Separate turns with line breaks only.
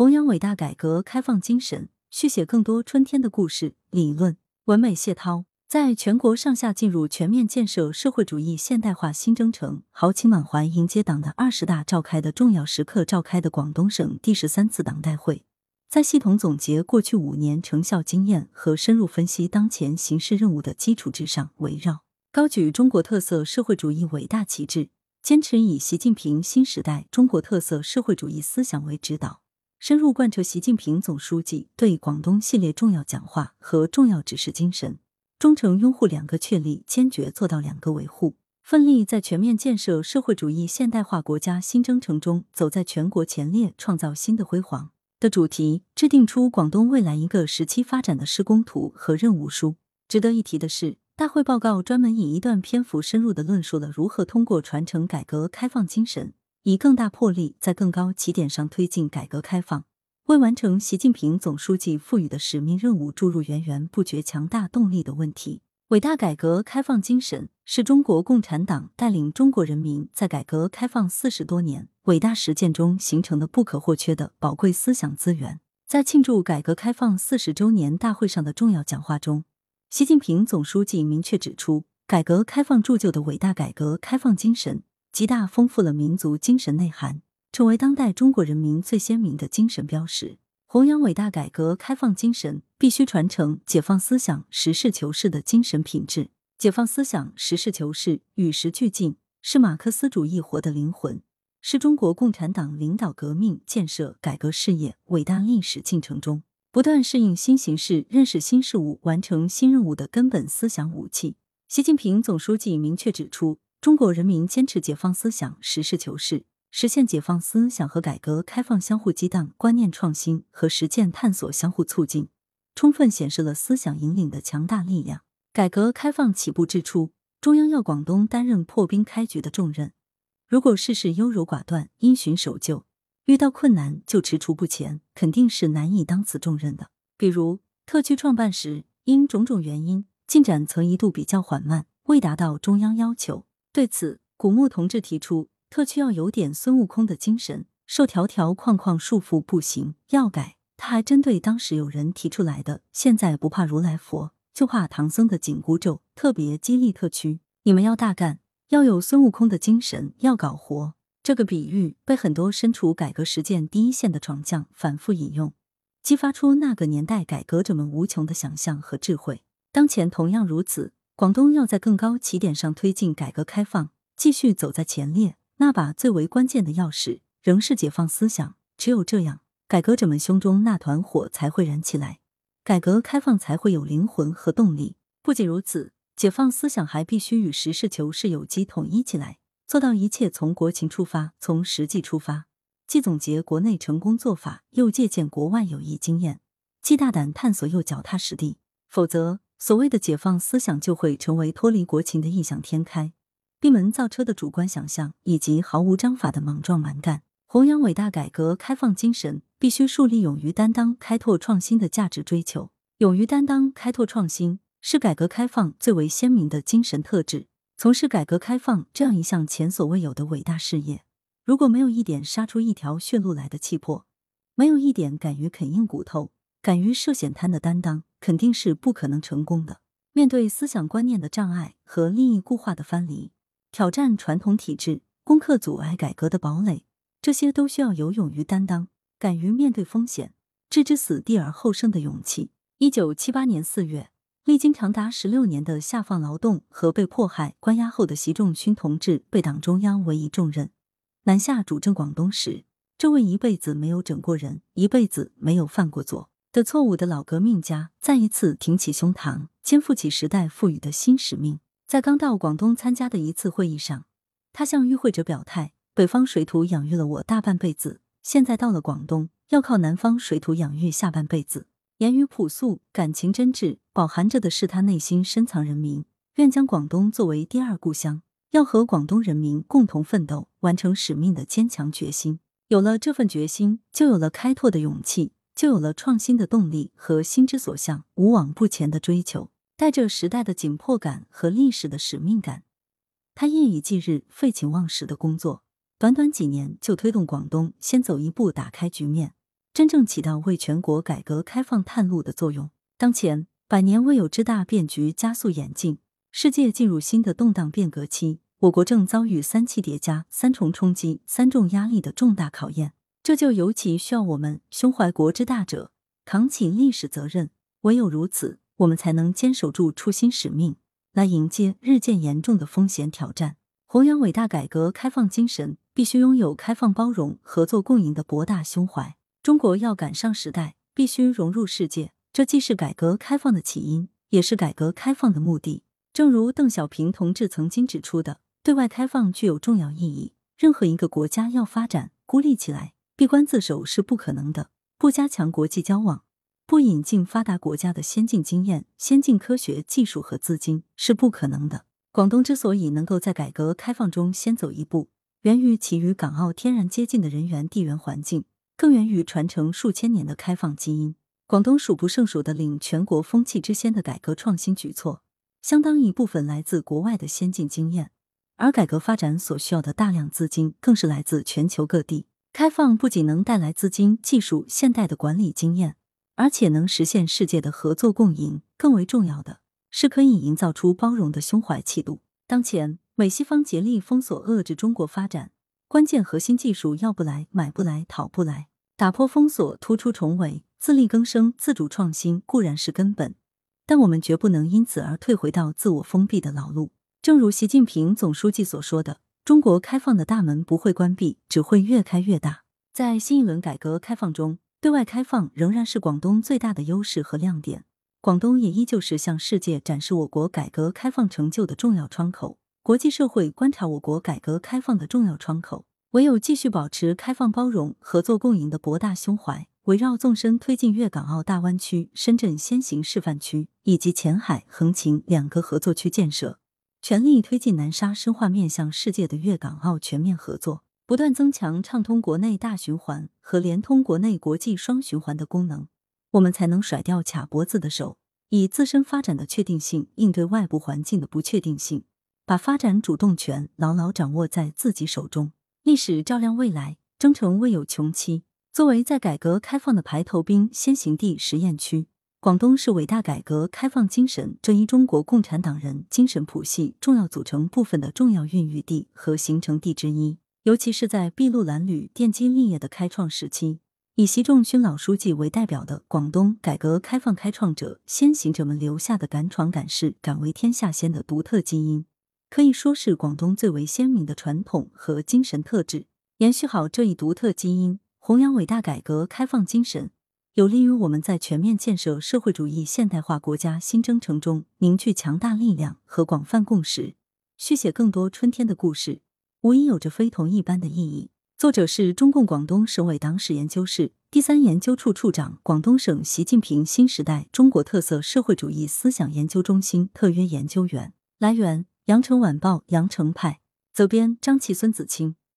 弘扬伟大改革开放精神，续写更多春天的故事。理论文美谢涛，在全国上下进入全面建设社会主义现代化新征程、豪情满怀迎接党的二十大召开的重要时刻，召开的广东省第十三次党代会，在系统总结过去五年成效经验和深入分析当前形势任务的基础之上，围绕高举中国特色社会主义伟大旗帜。坚持以习近平新时代中国特色社会主义思想为指导，深入贯彻习近平总书记对广东系列重要讲话和重要指示精神，忠诚拥护两个确立，坚决做到两个维护，奋力在全面建设社会主义现代化国家新征程中走在全国前列，创造新的辉煌的主题，制定出广东未来一个时期发展的施工图和任务书。值得一提的是。大会报告专门以一段篇幅深入的论述了如何通过传承改革开放精神，以更大魄力在更高起点上推进改革开放，为完成习近平总书记赋予的使命任务注入源源不绝强大动力的问题。伟大改革开放精神是中国共产党带领中国人民在改革开放四十多年伟大实践中形成的不可或缺的宝贵思想资源。在庆祝改革开放四十周年大会上的重要讲话中。习近平总书记明确指出，改革开放铸就的伟大改革开放精神，极大丰富了民族精神内涵，成为当代中国人民最鲜明的精神标识。弘扬伟大改革开放精神，必须传承解放思想、实事求是的精神品质。解放思想、实事求是、与时俱进，是马克思主义活的灵魂，是中国共产党领导革命、建设、改革事业伟大历史进程中。不断适应新形势、认识新事物、完成新任务的根本思想武器。习近平总书记明确指出，中国人民坚持解放思想、实事求是，实现解放思想和改革开放相互激荡，观念创新和实践探索相互促进，充分显示了思想引领的强大力量。改革开放起步之初，中央要广东担任破冰开局的重任，如果事事优柔寡断、因循守旧。遇到困难就踟蹰不前，肯定是难以当此重任的。比如特区创办时，因种种原因，进展曾一度比较缓慢，未达到中央要求。对此，古牧同志提出，特区要有点孙悟空的精神，受条条框框束缚不行，要改。他还针对当时有人提出来的“现在不怕如来佛，就怕唐僧”的紧箍咒，特别激励特区：你们要大干，要有孙悟空的精神，要搞活。这个比喻被很多身处改革实践第一线的闯将反复引用，激发出那个年代改革者们无穷的想象和智慧。当前同样如此，广东要在更高起点上推进改革开放，继续走在前列，那把最为关键的钥匙仍是解放思想。只有这样，改革者们胸中那团火才会燃起来，改革开放才会有灵魂和动力。不仅如此，解放思想还必须与实事求是有机统一起来。做到一切从国情出发，从实际出发，既总结国内成功做法，又借鉴国外有益经验，既大胆探索，又脚踏实地。否则，所谓的解放思想就会成为脱离国情的异想天开，闭门造车的主观想象，以及毫无章法的莽撞蛮干。弘扬伟大改革开放精神，必须树立勇于担当、开拓创新的价值追求。勇于担当、开拓创新，是改革开放最为鲜明的精神特质。从事改革开放这样一项前所未有的伟大事业，如果没有一点杀出一条血路来的气魄，没有一点敢于啃硬骨头、敢于涉险滩的担当，肯定是不可能成功的。面对思想观念的障碍和利益固化的藩篱，挑战传统体制、攻克阻碍改革的堡垒，这些都需要有勇于担当、敢于面对风险、置之死地而后生的勇气。一九七八年四月。历经长达十六年的下放劳动和被迫害、关押后的习仲勋同志被党中央委以重任，南下主政广东时，这位一辈子没有整过人、一辈子没有犯过错的错误的老革命家，再一次挺起胸膛，肩负起时代赋予的新使命。在刚到广东参加的一次会议上，他向与会者表态：“北方水土养育了我大半辈子，现在到了广东，要靠南方水土养育下半辈子。”言语朴素，感情真挚，饱含着的是他内心深藏人民愿将广东作为第二故乡，要和广东人民共同奋斗，完成使命的坚强决心。有了这份决心，就有了开拓的勇气，就有了创新的动力和心之所向、无往不前的追求。带着时代的紧迫感和历史的使命感，他夜以继日、废寝忘食的工作，短短几年就推动广东先走一步，打开局面。真正起到为全国改革开放探路的作用。当前，百年未有之大变局加速演进，世界进入新的动荡变革期，我国正遭遇三期叠加、三重冲击、三重压力的重大考验，这就尤其需要我们胸怀国之大者，扛起历史责任。唯有如此，我们才能坚守住初心使命，来迎接日渐严重的风险挑战。弘扬伟大改革开放精神，必须拥有开放包容、合作共赢的博大胸怀。中国要赶上时代，必须融入世界。这既是改革开放的起因，也是改革开放的目的。正如邓小平同志曾经指出的，对外开放具有重要意义。任何一个国家要发展，孤立起来、闭关自守是不可能的。不加强国际交往，不引进发达国家的先进经验、先进科学技术和资金是不可能的。广东之所以能够在改革开放中先走一步，源于其与港澳天然接近的人员地缘环境，更源于传承数千年的开放基因。广东数不胜数的领全国风气之先的改革创新举措，相当一部分来自国外的先进经验，而改革发展所需要的大量资金，更是来自全球各地。开放不仅能带来资金、技术、现代的管理经验，而且能实现世界的合作共赢。更为重要的。是可以营造出包容的胸怀气度。当前，美西方竭力封锁遏制中国发展，关键核心技术要不来、买不来、讨不来。打破封锁，突出重围，自力更生、自主创新固然是根本，但我们绝不能因此而退回到自我封闭的老路。正如习近平总书记所说的：“中国开放的大门不会关闭，只会越开越大。”在新一轮改革开放中，对外开放仍然是广东最大的优势和亮点。广东也依旧是向世界展示我国改革开放成就的重要窗口，国际社会观察我国改革开放的重要窗口。唯有继续保持开放包容、合作共赢的博大胸怀，围绕纵深推进粤港澳大湾区、深圳先行示范区以及前海、横琴两个合作区建设，全力推进南沙深化面向世界的粤港澳全面合作，不断增强畅通国内大循环和连通国内国际双循环的功能。我们才能甩掉卡脖子的手，以自身发展的确定性应对外部环境的不确定性，把发展主动权牢牢掌握在自己手中。历史照亮未来，征程未有穷期。作为在改革开放的排头兵、先行地、实验区，广东是伟大改革开放精神这一中国共产党人精神谱系重要组成部分的重要孕育地和形成地之一。尤其是在筚路蓝缕、奠基立业的开创时期。以习仲勋老书记为代表的广东改革开放开创者、先行者们留下的敢闯敢试、敢为天下先的独特基因，可以说是广东最为鲜明的传统和精神特质。延续好这一独特基因，弘扬伟大改革开放精神，有利于我们在全面建设社会主义现代化国家新征程中凝聚强大力量和广泛共识，续写更多春天的故事，无疑有着非同一般的意义。作者是中共广东省委党史研究室第三研究处处长、广东省习近平新时代中国特色社会主义思想研究中心特约研究员。来源：羊城晚报羊城派，责编：张琪、孙子清。